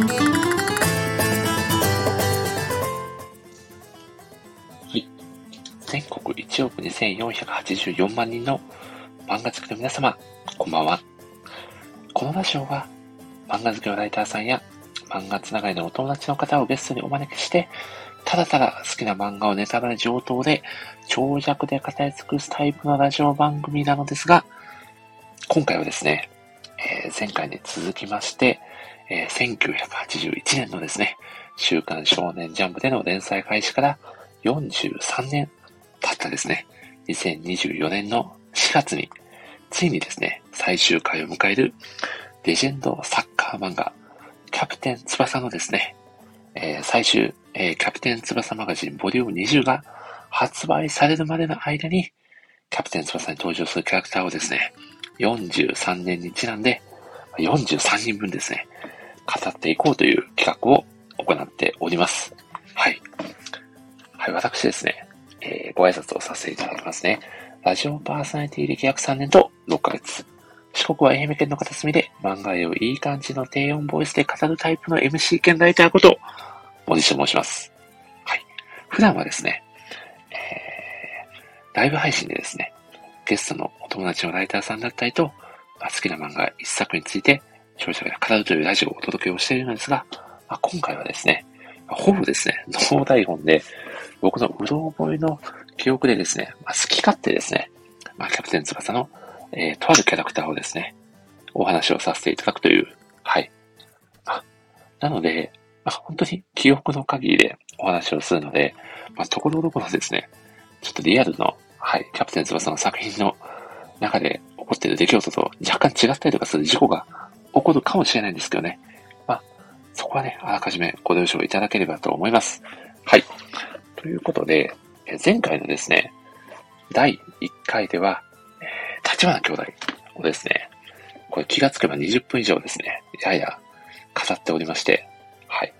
はい。全国1億2484万人の漫画好きの皆様、こんばんは。このラジオは、漫画好きのライターさんや漫画つながりのお友達の方をゲストにお招きして、ただただ好きな漫画をネタバレ上等で長尺で語り尽くすタイプのラジオ番組なのですが、今回はですね、えー、前回に続きまして、えー、1981年のですね、週刊少年ジャンプでの連載開始から43年経ったですね、2024年の4月に、ついにですね、最終回を迎えるレジェンドサッカー漫画、キャプテン翼のですね、えー、最終、えー、キャプテン翼マガジンボリューム20が発売されるまでの間に、キャプテン翼に登場するキャラクターをですね、43年にちなんで、43人分ですね、語っていこうという企画を行っております。はい。はい、私ですね、えー、ご挨拶をさせていただきますね。ラジオパーソナリティ歴約3年と6ヶ月。四国は愛媛県の片隅で漫画をいい感じの低音ボイスで語るタイプの MC 兼ライターこと、森下と申します。はい。普段はですね、えー、ライブ配信でですね、ゲストのお友達のライターさんだったりと、好きな漫画一作について、消費者が語るというラジオをお届けをしているのですが、まあ、今回はですね、ほぼですね、脳台本で、僕のうろ覚えの記憶でですね、まあ、好き勝手ですね、まあ、キャプテン翼のえー、とあるキャラクターをですね、お話をさせていただくという、はい。あ、なので、まあ、本当に記憶の限りでお話をするので、まあ、ところどころですね、ちょっとリアルの、はい、キャプテン翼の作品の中で起こっている出来事と若干違ったりとかする事故が起こるかもしれないんですけどね。まあ、そこはね、あらかじめご了承いただければと思います。はい。ということで、前回のですね、第1回では、立花兄弟をですね、これ気がつけば20分以上ですね、やや語っておりまして、はい。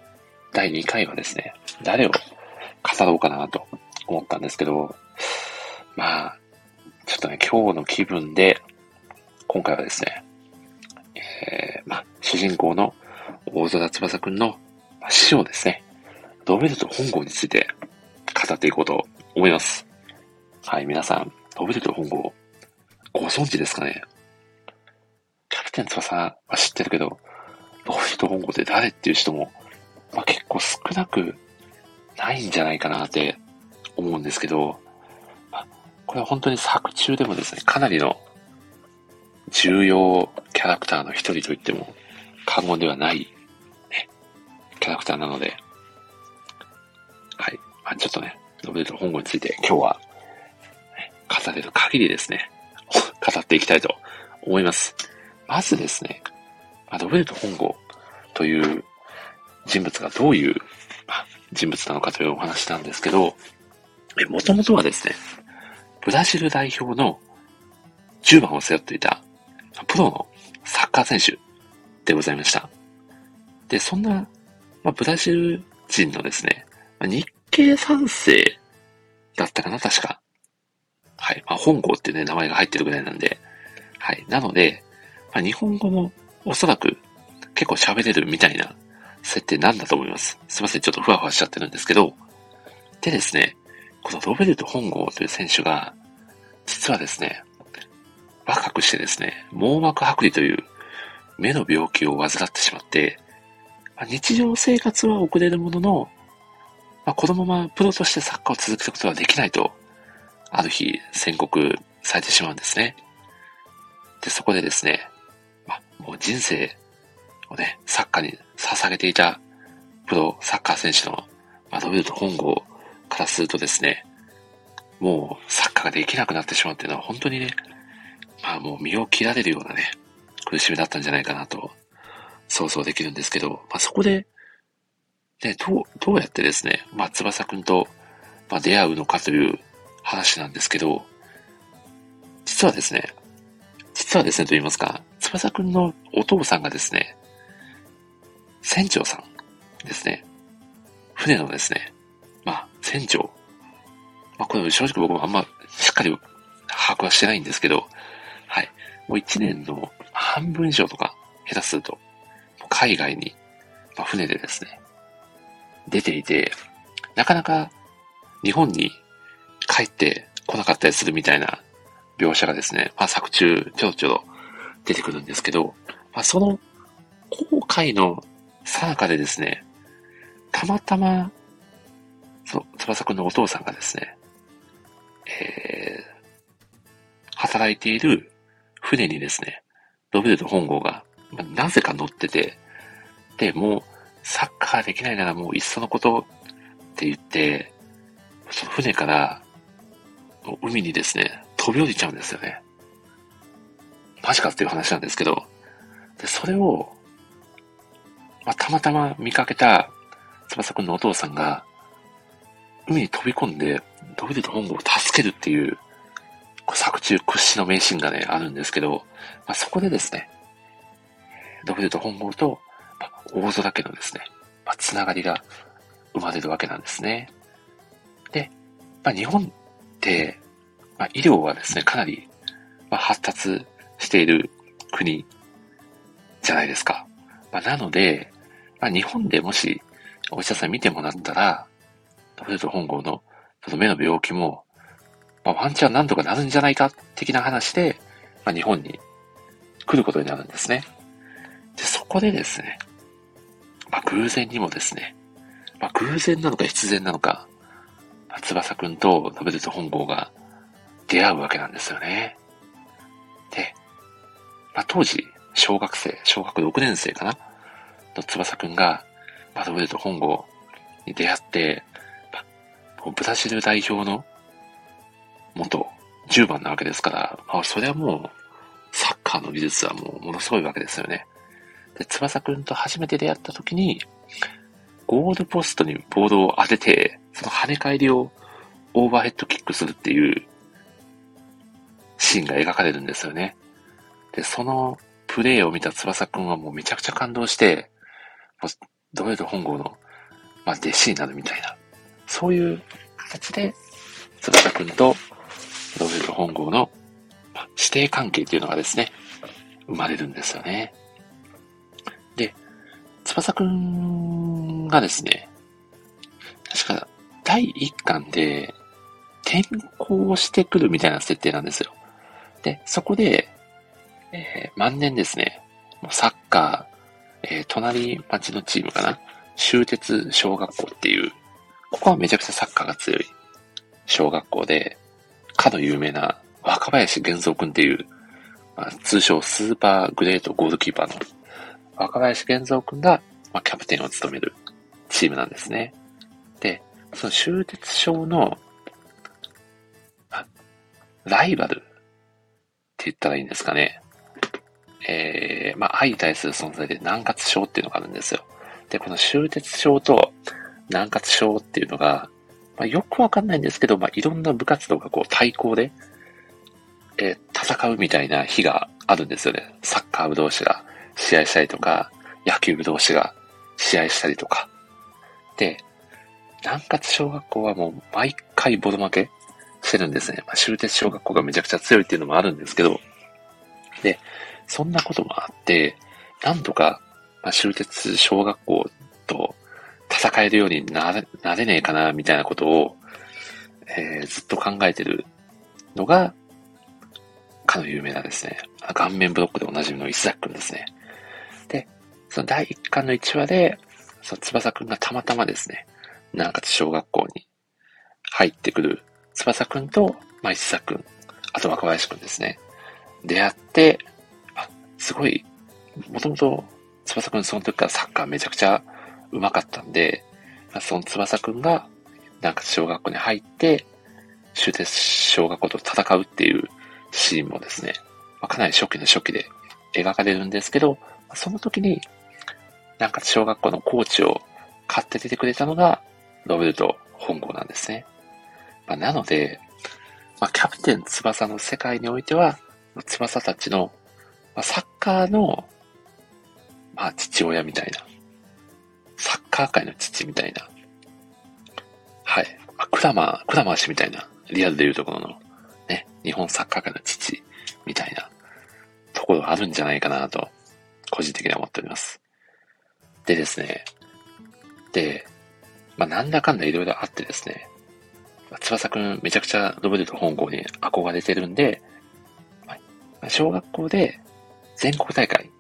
第2回はですね、誰を語ろうかなと思ったんですけど、まあ、ちょっとね、今日の気分で、今回はですね、えー、まあ、主人公の大空翼くんの死をですね、ドベルト本郷について語っていこうと思います。はい、皆さん、ドベルト本郷ご存知ですかね？キャプテン翼は知ってるけど、ロフィト本郷って誰っていう人も、まあ、結構少なくないんじゃないかなって思うんですけど、まあ、これは本当に作中でもですね、かなりの重要キャラクターの一人と言っても過言ではない、ね、キャラクターなので、はい。まあ、ちょっとね、ロベルト本郷について今日は、ね、語れる限りですね、語っていきたいと思います。まずですね、アドベルト本郷という人物がどういうあ人物なのかというお話なんですけど、もともとはですね、ブラジル代表の10番を背負っていたプロのサッカー選手でございました。で、そんな、まあ、ブラジル人のですね、日系三世だったかな、確か。はい。まあ、本郷っていうね、名前が入ってるぐらいなんで、はい。なので、まあ、日本語もおそらく結構喋れるみたいな設定なんだと思います。すいません。ちょっとふわふわしちゃってるんですけど、でですね、このロベルト本郷という選手が、実はですね、若くしてですね、網膜剥離という目の病気を患ってしまって、まあ、日常生活は遅れるものの、まあ、このままプロとしてサッカーを続けることはできないとある日宣告されてしまうんですね。で、そこでですね、まもう人生をね、サッカーに捧げていたプロサッカー選手の、まあ、ロベルト本郷からするとですね、もうサッカーができなくなってしまうっていうのは本当にね、まあもう身を切られるようなね、苦しみだったんじゃないかなと想像できるんですけど、まあそこで、ね、どう、どうやってですね、まあ翼くんと、まあ、出会うのかという話なんですけど、実はですね、実はですねと言いますか、翼くんのお父さんがですね、船長さんですね。船のですね、まあ、船長。まあ、これ正直僕もあんましっかり把握はしてないんですけど、もう一年の半分以上とか下手すると、海外にまあ、船でですね、出ていて、なかなか日本に帰ってこなかったりするみたいな描写がですね、まあ、作中ちょろちょろ出てくるんですけど、まあ、その後悔のさなかでですね、たまたま、その、翼くんのお父さんがですね、えー、働いている船にですね、ロベルト本郷が、まあ、なぜか乗ってて、で、もう、サッカーできないならもういっそのことって言って、その船から、海にですね、飛び降りちゃうんですよね。マジかっていう話なんですけど、で、それを、まあ、たまたま見かけた翼くんのお父さんが、海に飛び込んで、ドビルト本郷を助けるっていう、作中屈指の名シーンがね、あるんですけど、まあ、そこでですね、ドビルト本郷と、まあ、大空家のですね、まあ、つながりが生まれるわけなんですね。で、まあ、日本って、まあ、医療はですね、かなり、まあ、発達している国じゃないですか。まあ、なので、まあ、日本でもしお医者さん見てもらったら、トレート本郷のちょっと目の病気も、まあ、ワンチャンなんとかなるんじゃないか的な話で、まあ、日本に来ることになるんですね。で、そこでですね、まあ、偶然にもですね、まあ、偶然なのか必然なのか、まあ、翼くんとノベルト本郷が出会うわけなんですよね。で、まあ、当時、小学生、小学6年生かなの翼くんが、まあ、ノベルト本郷に出会って、まあ、ブラジル代表の元10番なわけですから、まあ、それはもう、サッカーの技術はもうものすごいわけですよね。で、翼くんと初めて出会った時に、ゴールポストにボールを当てて、その跳ね返りをオーバーヘッドキックするっていうシーンが描かれるんですよね。で、そのプレイを見た翼くんはもうめちゃくちゃ感動して、もうドレード本郷の、まあ、弟子になるみたいな、そういう形で、翼くんとドレード本郷の、指定関係っていうのがですね、生まれるんですよね。で、翼くんがですね、確か第1巻で転校してくるみたいな設定なんですよ。で、そこで、えー、万年ですね、サッカー、えー、隣町のチームかな、終鉄小学校っていう、ここはめちゃくちゃサッカーが強い小学校で、かの有名な若林玄三君っていう、まあ、通称スーパーグレートゴールキーパーの若林玄三君が、まあ、キャプテンを務めるチームなんですね。で、その終鉄小の、ライバルって言ったらいいんですかね。えー、まあ、愛に対する存在で南葛症っていうのがあるんですよ。で、この終鉄症と南葛症っていうのが、まあ、よくわかんないんですけど、まあ、いろんな部活動がこう対抗で、えー、戦うみたいな日があるんですよね。サッカー部同士が試合したりとか、野球部同士が試合したりとか。で、南葛小学校はもう毎回ボロ負けしてるんですね。まあ、終鉄小学校がめちゃくちゃ強いっていうのもあるんですけど、で、そんなこともあって、なんとか、まあ、終鉄小学校と戦えるようになれなれねえかな、みたいなことを、えー、ずっと考えてるのが、かの有名なですね、顔面ブロックでおなじみの石崎くんですね。で、その第1巻の1話で、その翼くんがたまたまですね、南葛小学校に入ってくる翼くんと、まあ、石崎くん、あと若林くんですね。出会って、あ、すごい、もともと翼くんその時からサッカーめちゃくちゃ上手かったんで、その翼くんが、なんか小学校に入って、終鉄小学校と戦うっていうシーンもですね、かなり初期の初期で描かれるんですけど、その時に、なんか小学校のコーチを買って出てくれたのが、ロベルト本郷なんですね。まあ、なので、まあ、キャプテン翼の世界においては、翼たちの、まあ、サッカーの、まあ、父親みたいな、サッカー界の父みたいな、はい。あ、クラマー、クラマー氏みたいな、リアルで言うところの、ね、日本サッカー界の父みたいな。ところがあるんじゃないかなと、個人的には思っております。でですね、で、まあ、なんだかんだいろいろあってですね、翼くんめちゃくちゃロベルト本郷に憧れてるんで、小学校で全国大会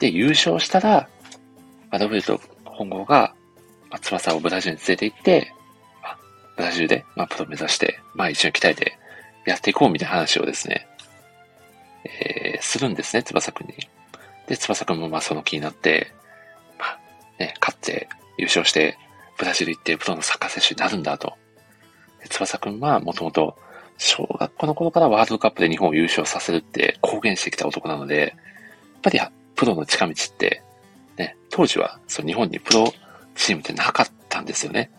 で優勝したら、まあ、ロベルト本郷が、まあ、翼をブラジルに連れて行って、まあ、ブラジルで、まあ、プロ目指して、まあ、一緒に鍛えてやっていこうみたいな話をですね、えー、するんですね、翼くんに。で、翼くんもまあその気になって、まあ、ね、勝って優勝して、ブラジル行ってプロのサッカー選手になるんだと。で翼くんはもともと小学校の頃からワールドカップで日本を優勝させるって公言してきた男なので、やっぱりプロの近道って、ね、当時はその日本にプロチームってなかったんですよね。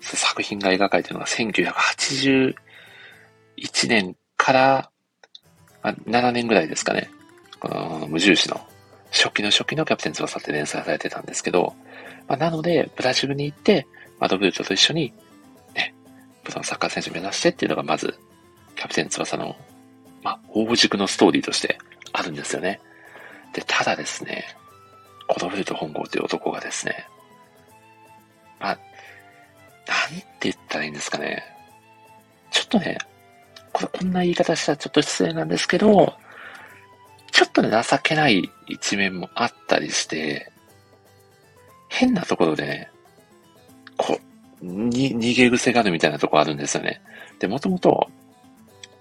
作品が描かれているのが1981年から、あ、7年ぐらいですかね。この無印の初期の初期のキャプテン翼って連載されてたんですけど、まあ、なので、ブラジルに行って、マドブルトと一緒に、ね、プロのサッカー選手目指してっていうのがまず、キャプテン翼の、まあ、大軸のストーリーとしてあるんですよね。で、ただですね、コドブルト本郷という男がですね、まあ、なんて言ったらいいんですかね。ちょっとね、ここんな言い方したらちょっと失礼なんですけど、ちょっとね、情けない一面もあったりして、変なところでね、こう、に、逃げ癖があるみたいなとこあるんですよね。で、もともと、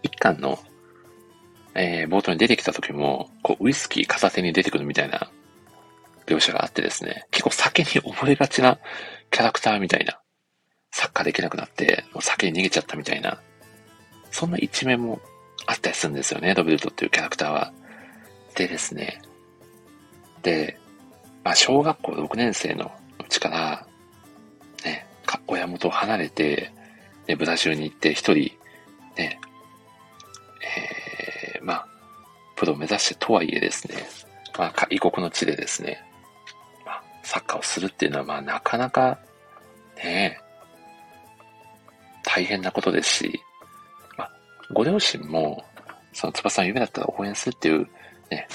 一巻の、えー、冒頭に出てきた時も、こう、ウイスキー片手に出てくるみたいな描写があってですね、結構酒に溺れがちなキャラクターみたいな、サッカーできなくなって、もう酒に逃げちゃったみたいな、そんな一面もあったりするんですよね、ロベルトっていうキャラクターは。でですね、で、まあ、小学校6年生のうちから、ね、親元を離れて、ね、ブラジルに行って一人、ね、えー、まあ、プロを目指してとはいえですね、まあ、異国の地でですね、サッカーをするっていうのは、まあ、なかなか、ね、大変なことですし、まあ、ご両親も、その翼の夢だったら応援するっていう、ね、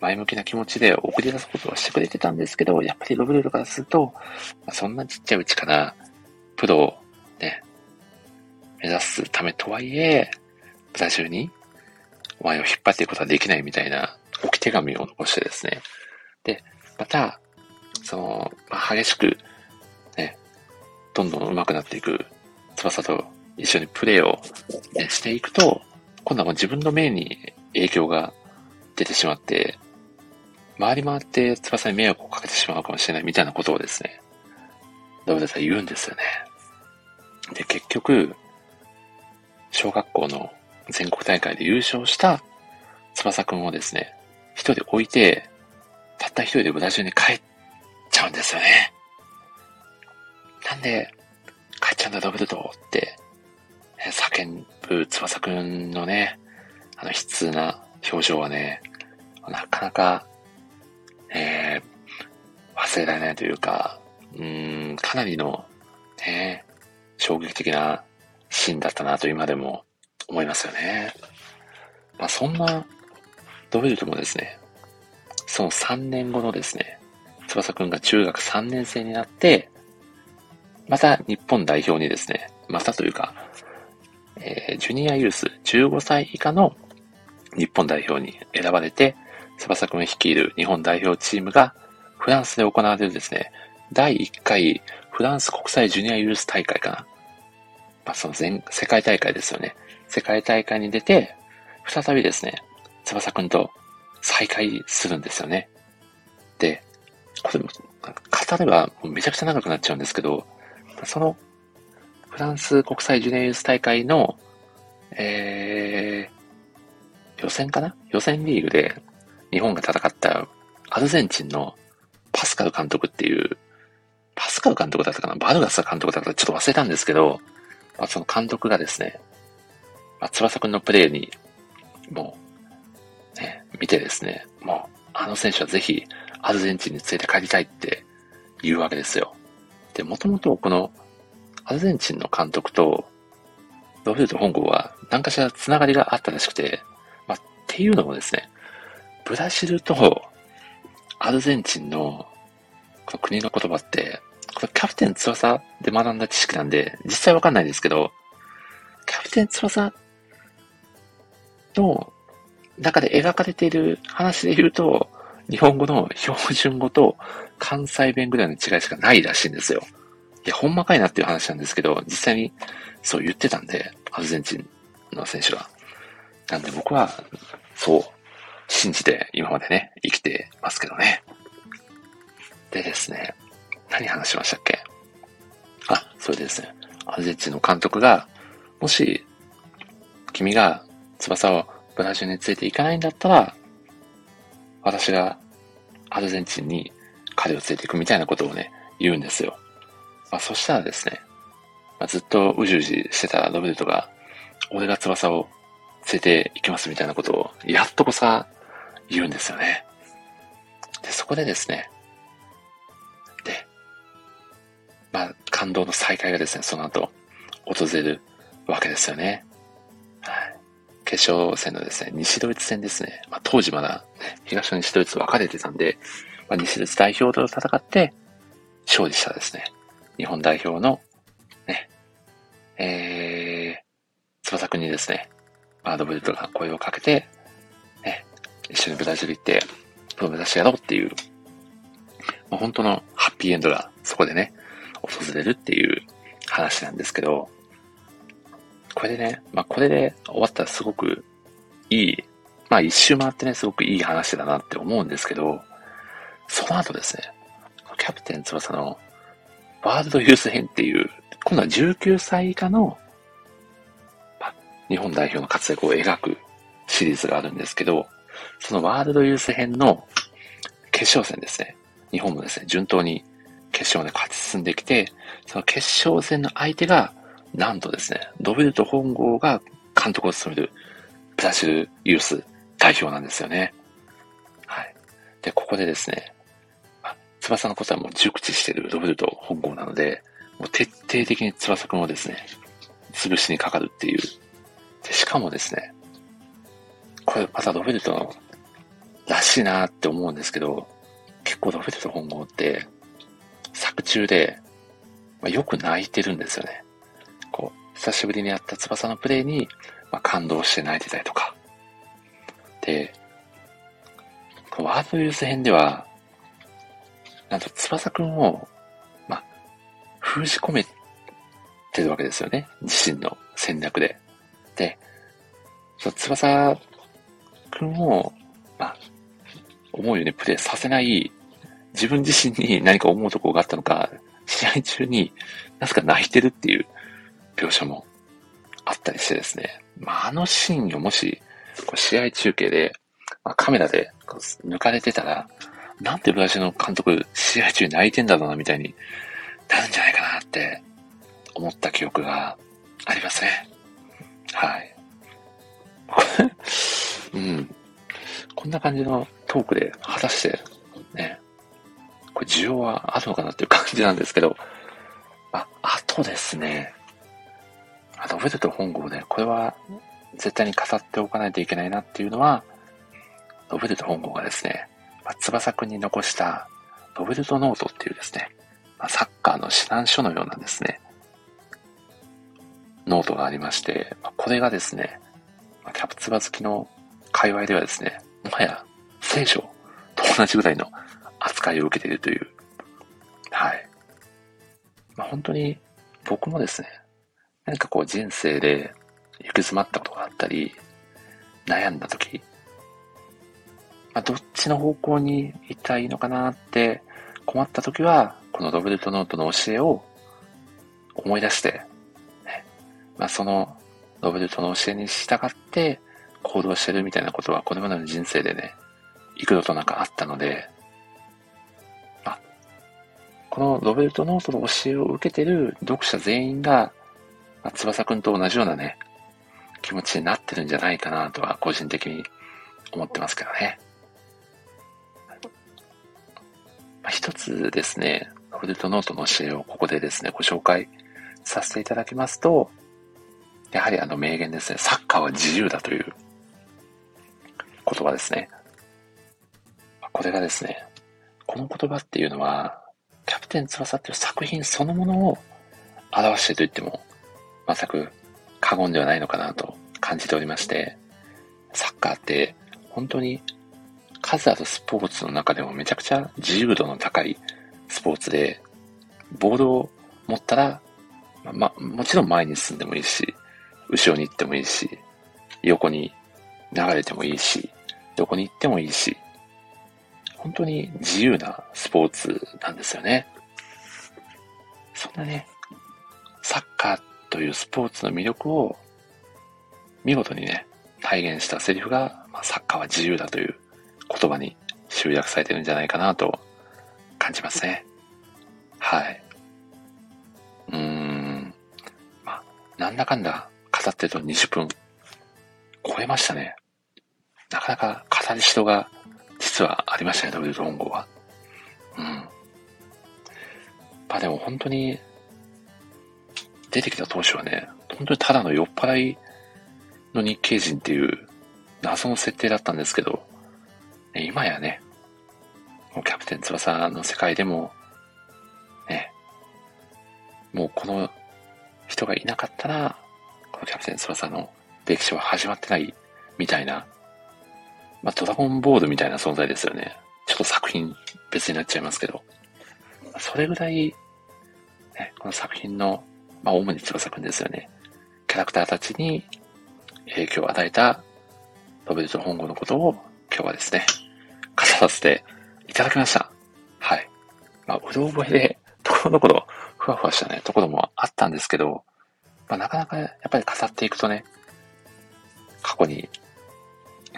前向きな気持ちで送り出すことはしてくれてたんですけど、やっぱりロブレルからすると、まあ、そんなちっちゃいうちからプロをね、目指すためとはいえ、ブラジルにお前を引っ張っていくことはできないみたいな置き手紙を残してですね。で、また、その、ま、激しく、ね、どんどん上手くなっていく翼と一緒にプレーを、ね、していくと、今度はもう自分の命に影響が出てしまって、回り回って翼に迷惑をかけてしまうかもしれないみたいなことをですね、ドブレさん言うんですよね。で、結局、小学校の全国大会で優勝した翼くんをですね、一人置いて、たった一人でブラジルに帰っちゃうんですよね。なんで、帰っちゃうんだ、ドブルトって、叫ぶ翼くんのね、あの悲痛な表情はね、なかなかえー、忘れられないというか、うん、かなりの、ね、衝撃的なシーンだったなと今でも思いますよね。まあそんなドベルトもですね、その3年後のですね、翼くんが中学3年生になって、また日本代表にですね、またというか、えー、ジュニアユース15歳以下の日本代表に選ばれて、翼くん率いる日本代表チームがフランスで行われるですね、第1回フランス国際ジュニアユース大会かな。まあ、その全、世界大会ですよね。世界大会に出て、再びですね、翼くんと再会するんですよね。これも、語ればめちゃくちゃ長くなっちゃうんですけど、その、フランス国際ジュニアユース大会の、えー、予選かな？予選リーグで、日本が戦ったアルゼンチンのパスカル監督っていう、パスカル監督だったかな？バルガス監督だったかちょっと忘れたんですけど、まあ、その監督がですね、まあ、翼くんのプレーに、もう、ね、見てですね、もう、あの選手はぜひアルゼンチンに連れて帰りたいって言うわけですよ。で、もともとこのアルゼンチンの監督とロベルト本郷は何かしらつながりがあったらしくて、まあ、っていうのもですね、ブラジルとアルゼンチンのこの国の言葉って、これキャプテン翼で学んだ知識なんで、実際わかんないですけど、キャプテン翼の中で描かれている話で言うと、日本語の標準語と関西弁ぐらいの違いしかないらしいんですよ。いや、ほんまかいなっていう話なんですけど、実際にそう言ってたんで、アルゼンチンの選手が。なんで僕は、そう、信じて今までね、生きてますけどね。でですね、何話しましたっけ？あ、それでですね、アルゼンチンの監督が、もし、君が翼をブラジルに連れて行かないんだったら、私がアルゼンチンに彼を連れて行くみたいなことをね、言うんですよ。まあ、そしたらですね、まあ、ずっとうじうじしてたロベルトが、俺が翼を連れて行きますみたいなことを、やっとこさ、言うんですよね。で、そこでですね、で、まあ、感動の再会がですね、その後、訪れるわけですよね。決勝戦のですね、西ドイツ戦ですね。まあ、当時まだ、ね、東と西ドイツ分かれてたんで、まあ、西ドイツ代表と戦って、勝利したですね、日本代表の、ね、えー、翼くんにですね、バードブルトが声をかけて、ね、一緒にブラジル行って、プロ目指してやろうっていう、まあ、本当のハッピーエンドがそこでね、訪れるっていう話なんですけど、これでね、まあこれで終わったらすごくいい、まあ一周回ってね、すごくいい話だなって思うんですけど、その後ですね、キャプテン翼のワールドユース編っていう、今度は19歳以下の、まあ、日本代表の活躍を描くシリーズがあるんですけど、そのワールドユース編の決勝戦ですね。日本もですね、順当に決勝で勝ち進んできて、その決勝戦の相手が、なんとですね、ドベルト本郷が監督を務めるブラジルユース代表なんですよね。はい。で、ここでですね、翼のことはもう熟知してるロベルト本郷なので、もう徹底的に翼くんをですね、潰しにかかるっていう。で、しかもですね、これまたロベルトのらしいなって思うんですけど、結構ロベルト本郷って、作中で、まあ、よく泣いてるんですよね。久しぶりにやった翼のプレイに、まあ、感動して泣いてたりとか。で、ワードユース編では、なんと翼くんを、まあ、封じ込めてるわけですよね。自身の戦略で。で、その翼くんを、まあ、思うようにプレイさせない自分自身に何か思うところがあったのか、試合中になぜか泣いてるっていう描写もあったりしてですね。まあ、あのシーンをもし、試合中継で、まあ、カメラで抜かれてたら、なんでブラジルの監督、試合中に泣いてんだろうな、みたいになるんじゃないかなって思った記憶がありますね。はい。うん。こんな感じのトークで、果たして、ね、これ需要はあるのかなっていう感じなんですけど、あ、あとですね、あの、ロベルト本郷で、これは絶対に語っておかないといけないなっていうのは、ロベルト本郷がですね、まあ、翼くんに残したロベルトノートっていうですね、まあ、サッカーの指南書のようなですね、ノートがありまして、まあ、これがですね、まあ、キャプ翼好きの界隈ではですね、もはや聖書と同じぐらいの扱いを受けているという、はい。まあ、本当に僕もですね、何かこう人生で行き詰まったことがあったり、悩んだ時、まあ、どっちの方向に行ったらいいのかなって困った時は、このロベルトノートの教えを思い出して、ね、まあ、そのロベルトの教えに従って行動してるみたいなことはこれまでの人生でね、幾度となくあったので、あ、このロベルトノートの教えを受けてる読者全員が、まあ、翼くんと同じようなね、気持ちになってるんじゃないかなとは個人的に思ってますけどね。まあ、一つですね、ロベルトノートの教えをここでですね、ご紹介させていただきますと、やはりあの名言ですね、サッカーは自由だという言葉ですね。これがですね、この言葉っていうのは、キャプテン翼っていう作品そのものを表してと言っても、全く過言ではないのかなと感じておりまして、サッカーって本当に数あるスポーツの中でもめちゃくちゃ自由度の高いスポーツで、ボールを持ったら、ま、もちろん前に進んでもいいし、後ろに行ってもいいし、横に流れてもいいし、どこに行ってもいいし、本当に自由なスポーツなんですよね。そんなね、サッカーっというスポーツの魅力を見事にね、体現したセリフが、まあ、サッカーは自由だという言葉に集約されてるんじゃないかなと感じますね。はい。うーん。まあ、なんだかんだ語ってると20分超えましたね。なかなか語り人が実はありましたね、W ドロンゴは。うん。まあでも本当に、出てきた当初はね、本当にただの酔っ払いの日系人っていう謎の設定だったんですけど、今やね、キャプテン翼の世界でも、ね、もうこの人がいなかったら、このキャプテン翼の歴史は始まってないみたいな、まあ、ドラゴンボールみたいな存在ですよね。ちょっと作品別になっちゃいますけど。それぐらい、ね、この作品の、まあ、主に翼くんですよね。キャラクターたちに影響を与えたロベルト本郷のことを今日はですね、語らせていただきました。はい。まあ、うろ覚えで、ところどころ、ふわふわしたね、ところもあったんですけど、まあ、なかなかやっぱり語っていくとね、過去に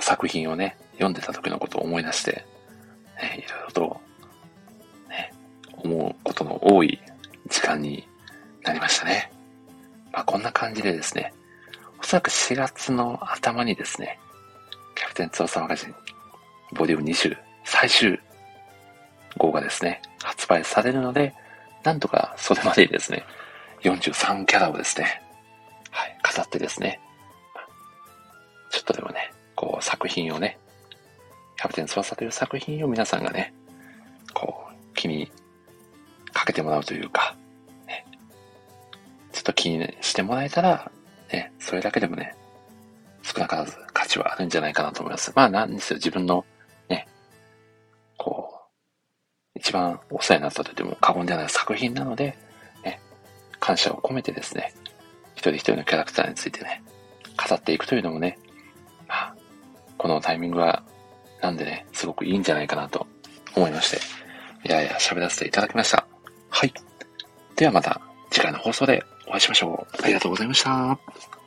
作品をね、読んでた時のことを思い出して、ね、いろいろと、ね、思うことの多い時間になりましたね。まあ、こんな感じでですね、おそらく4月の頭にですね、キャプテン翼マガジン、ボリューム20、最終号がですね、発売されるので、なんとかそれまでにですね、43キャラをですね、はい、飾ってですね、ちょっとでもね、こう作品をね、キャプテン翼という作品を皆さんがね、こう、気にかけてもらうというか、気にしてもらえたら、ね、それだけでもね、少なからず価値はあるんじゃないかなと思います。まあなんですよ、自分のね、こう、一番お世話になったと言っても過言ではない作品なので、ね、感謝を込めてですね、一人一人のキャラクターについてね、語っていくというのもね、まあ、このタイミングは、なんでね、すごくいいんじゃないかなと思いまして、いやいや喋らせていただきました。はい。ではまた次回の放送でお会いしましょう。ありがとうございました。